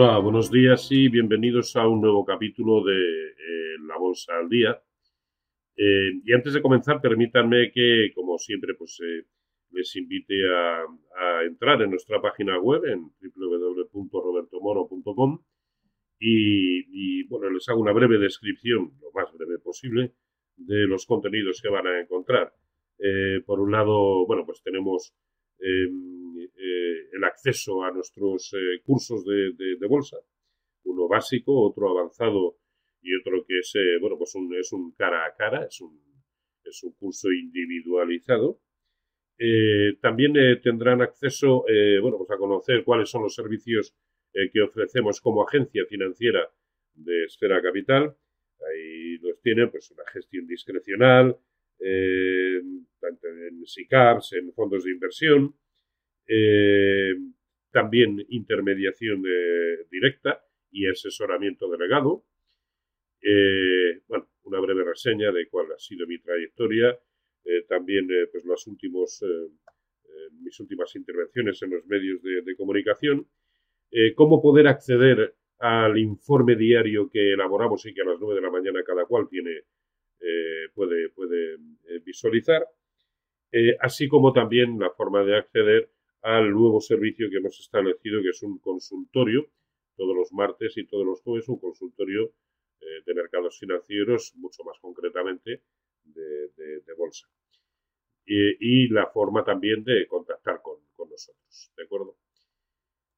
Hola, buenos días y bienvenidos a un nuevo capítulo de eh, La Bolsa al Día. Eh, y antes de comenzar, permítanme que, como siempre, pues eh, les invite a, entrar en nuestra página web en www.robertomoro.com y, y, bueno, les hago una breve descripción, lo más breve posible, de los contenidos que van a encontrar. por un lado, bueno, pues tenemos el acceso a nuestros eh, cursos de, bolsa, uno básico, otro avanzado y otro que es, eh, bueno, pues un, es un cara a cara, es un, es un curso individualizado. también tendrán acceso, bueno, pues a conocer cuáles son los servicios que ofrecemos como agencia financiera de Esfera Capital. Ahí los tienen, pues una gestión discrecional, eh, en SICAPs, en fondos de inversión, eh, también intermediación directa y asesoramiento delegado. Eh, bueno, una breve reseña de cuál ha sido mi trayectoria, también pues los últimos, mis últimas intervenciones en los medios de, de comunicación, cómo poder acceder al informe diario que elaboramos y que a las 9 de la mañana cada cual tiene eh, puede, puede eh, visualizar, eh, así como también la forma de acceder al nuevo servicio que hemos establecido, que es un consultorio, todos los martes y todos los jueves, un consultorio de mercados financieros, mucho más concretamente de, bolsa. Y, la forma también de contactar con, nosotros, ¿de acuerdo?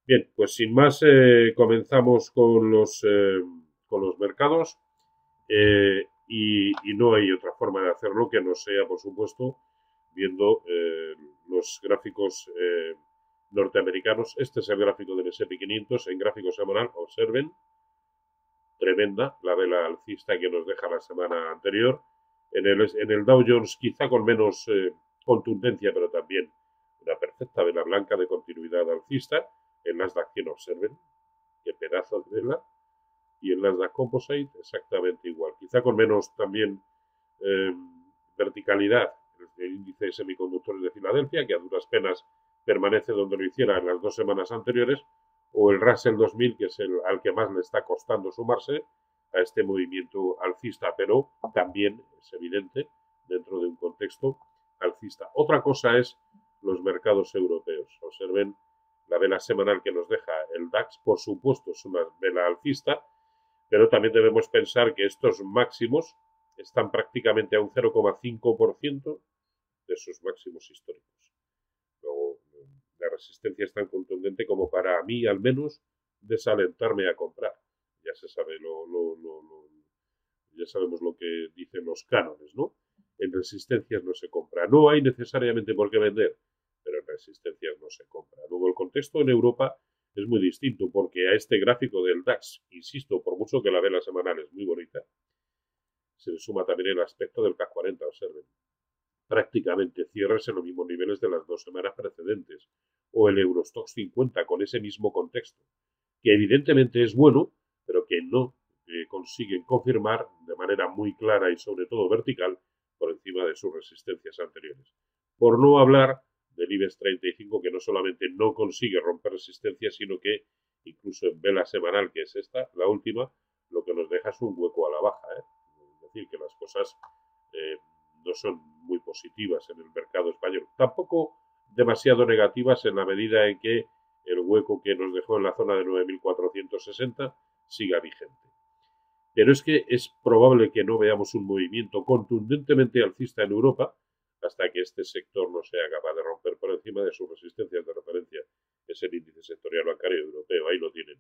Bien, pues sin más, comenzamos con los, con los mercados y, no hay otra forma de hacerlo que no sea, por supuesto, viendo eh, los gráficos eh, norteamericanos. Este es el gráfico del S&P 500 en gráfico semanal. Observen, tremenda la vela alcista que nos deja la semana anterior. En el, en el Dow Jones quizá con menos eh, contundencia, pero también una perfecta vela blanca de continuidad alcista. En las de acción observen, qué pedazo de vela y en Nasdaq Composite exactamente igual. Quizá con menos también eh, verticalidad el índice de semiconductores de Filadelfia, que a duras penas permanece donde lo hiciera en las dos semanas anteriores, o el Russell 2000, que es el al que más le está costando sumarse a este movimiento alcista, pero también es evidente dentro de un contexto alcista. Otra cosa es los mercados europeos. Observen la vela semanal que nos deja el DAX, por supuesto es una vela alcista, pero también debemos pensar que estos máximos están prácticamente a un 0,5% de sus máximos históricos. Luego, la resistencia es tan contundente como para mí, al menos, desalentarme a comprar. Ya se sabe lo, ya sabemos lo que dicen los cánones, ¿no? En resistencias no se compra. No hay necesariamente por qué vender, pero en resistencias no se compra. Luego el contexto en Europa es muy distinto porque a este gráfico del DAX, insisto, por mucho que la vela semanal es muy bonita, se le suma también el aspecto del CAC 40, observen. Prácticamente cierres en los mismos niveles de las dos semanas precedentes, o el Eurostox 50 con ese mismo contexto, que evidentemente es bueno, pero que no eh, consiguen confirmar de manera muy clara y sobre todo vertical por encima de sus resistencias anteriores. Por no hablar del IBEX 35 que no solamente no consigue romper resistencia, sino que incluso en vela semanal, que es esta, la última, lo que nos deja es un hueco a la baja. ¿eh? Es decir, que las cosas eh, no son muy positivas en el mercado español. Tampoco demasiado negativas en la medida en que el hueco que nos dejó en la zona de 9.460 siga vigente. Pero es que es probable que no veamos un movimiento contundentemente alcista en Europa, hasta que este sector no sea capaz de romper por encima de sus resistencias de referencia. Es el índice sectorial bancario europeo, ahí lo tienen.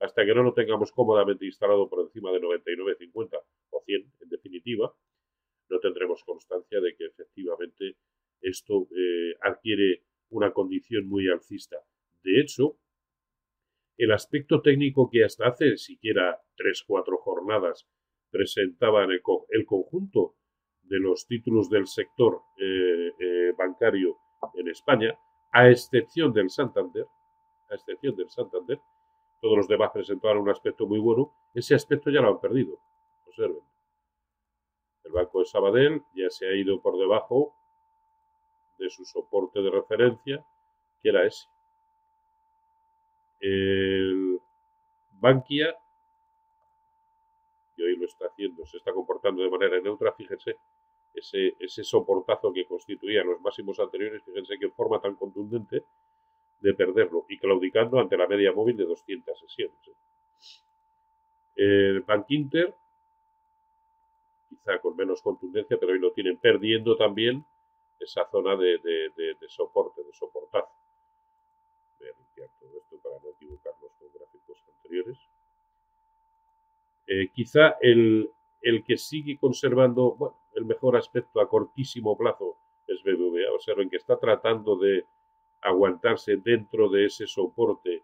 Hasta que no lo tengamos cómodamente instalado por encima de 99,50 o 100, en definitiva, no tendremos constancia de que efectivamente esto eh, adquiere una condición muy alcista. De hecho, el aspecto técnico que hasta hace siquiera 3-4 jornadas presentaba el, el conjunto de los títulos del sector eh, eh, bancario en España, a excepción del Santander, a excepción del Santander, todos los demás presentaban un aspecto muy bueno, ese aspecto ya lo han perdido. Observen. El Banco de Sabadell ya se ha ido por debajo de su soporte de referencia, que era ese. El Bankia, y hoy lo está haciendo, se está comportando de manera neutra, fíjense, ese, soportazo que constituían los máximos anteriores, fíjense qué forma tan contundente de perderlo y claudicando ante la media móvil de 200 sesiones. ¿eh? El Bank Inter, quizá con menos contundencia, pero hoy lo tienen perdiendo también esa zona de, soporte, de soportazo. Voy a limpiar todo esto para no equivocarnos con gráficos anteriores. Eh, quizá el, el que sigue conservando bueno, el mejor aspecto a cortísimo plazo es BBVA. Observen que está tratando de aguantarse dentro de ese soporte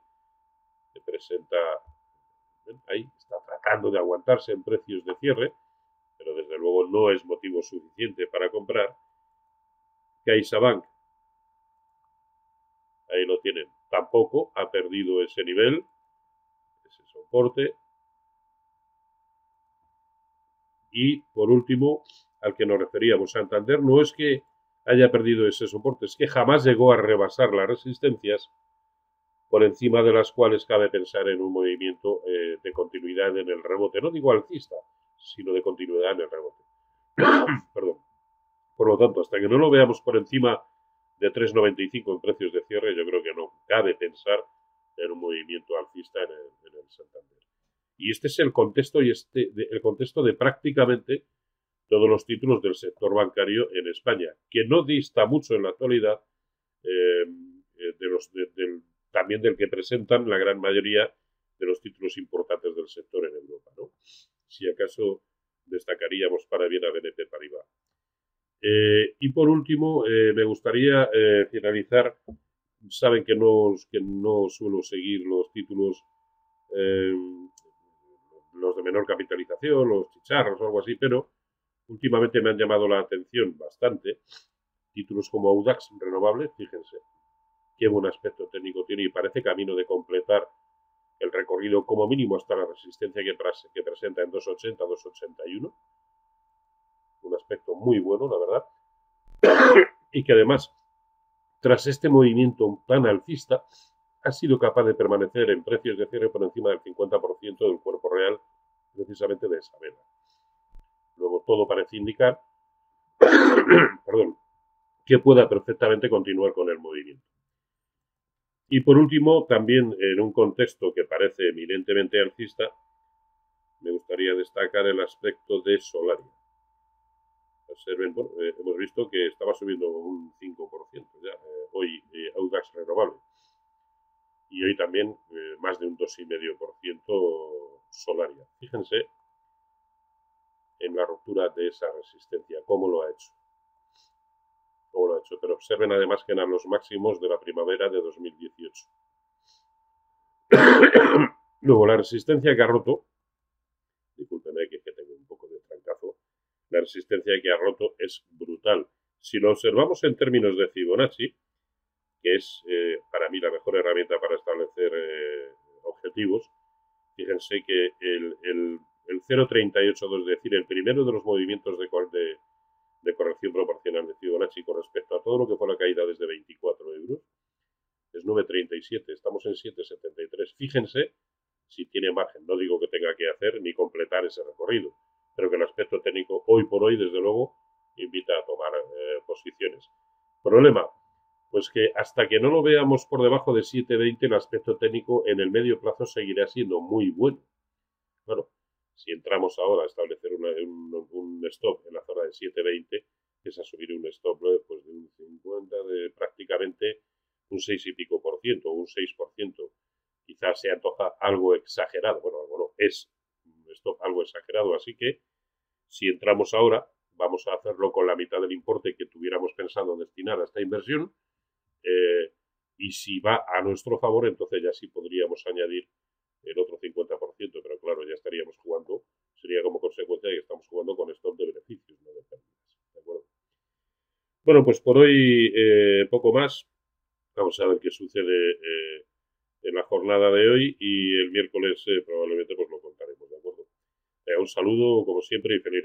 que presenta ahí, está tratando de aguantarse en precios de cierre, pero desde luego no es motivo suficiente para comprar. CaixaBank, ahí lo tienen, tampoco ha perdido ese nivel, ese soporte. Y por último, al que nos referíamos, Santander, no es que haya perdido ese soporte, es que jamás llegó a rebasar las resistencias por encima de las cuales cabe pensar en un movimiento eh, de continuidad en el rebote, no digo alcista, sino de continuidad en el rebote. Perdón. Por lo tanto, hasta que no lo veamos por encima de 3,95 en precios de cierre, yo creo que no cabe pensar en un movimiento alcista en el, Santander. Y este es el contexto, y este, el contexto de prácticamente todos los títulos del sector bancario en España, que no dista mucho en la actualidad eh, eh, de los, también del que presentan la gran mayoría de los títulos importantes del sector en Europa. ¿no? Si acaso destacaríamos para bien a BNP Paribas. Eh, y por último, me gustaría finalizar. Saben que no, que no suelo seguir los títulos, los de menor capitalización, los chicharros o algo así, pero últimamente me han llamado la atención bastante. Títulos como Audax renovable, fíjense, qué buen aspecto técnico tiene y parece camino de completar el recorrido como mínimo hasta la resistencia que, que presenta en 280, 281. Un aspecto muy bueno, la verdad. y que además, tras este movimiento tan alcista, ha sido capaz de permanecer en precios de cierre por encima del 50% del cuerpo real precisamente de esa vela. Luego todo parece indicar que pueda perfectamente continuar con el movimiento. Y por último, también en un contexto que parece eminentemente alcista, me gustaría destacar el aspecto de Solaria. Observen, eh, hemos visto que estaba subiendo un 5% ya, eh, hoy eh, Audax renovable. Y hoy también más de un 2,5% Solaria. Fíjense en la ruptura de esa resistencia. ¿Cómo lo ha hecho? ¿Cómo lo ha hecho? Pero observen además que eran los máximos de la primavera de 2018. Luego, la resistencia que ha roto, discúlpenme que, tengo un poco de trancazo, la resistencia que ha roto es brutal. Si lo observamos en términos de Fibonacci, que es eh, para mí la mejor herramienta para establecer eh, objetivos, fíjense que el el 0,382, es decir, el primero de los movimientos de, de, corrección proporcional de Fibonacci con respecto a todo lo que fue la caída desde 24 euros, es 9,37, estamos en 7,73. Fíjense si tiene margen, no digo que tenga que hacer ni completar ese recorrido, pero que el aspecto técnico hoy por hoy, desde luego, invita a tomar eh, posiciones. Problema, pues que hasta que no lo veamos por debajo de 7,20, el aspecto técnico en el medio plazo seguirá siendo muy bueno. Bueno, si entramos ahora a establecer un, stop en la zona de 7.20, es asumir un stop pues, de un 50, de prácticamente un 6 y pico por ciento, un 6 por ciento. Quizás se antoja algo exagerado. Bueno, bueno, es un stop algo exagerado. Así que si entramos ahora, vamos a hacerlo con la mitad del importe que tuviéramos pensado destinar a esta inversión. Eh, y si va a nuestro favor, entonces ya sí podríamos añadir el otro 50%, pero claro, ya estaríamos jugando, sería como consecuencia de que estamos jugando con stop de beneficios, no de pérdidas. ¿De acuerdo? Bueno, pues por hoy eh, poco más. Vamos a ver qué sucede eh, en la jornada de hoy y el miércoles eh, probablemente pues lo contaremos, ¿de acuerdo? un saludo como siempre y feliz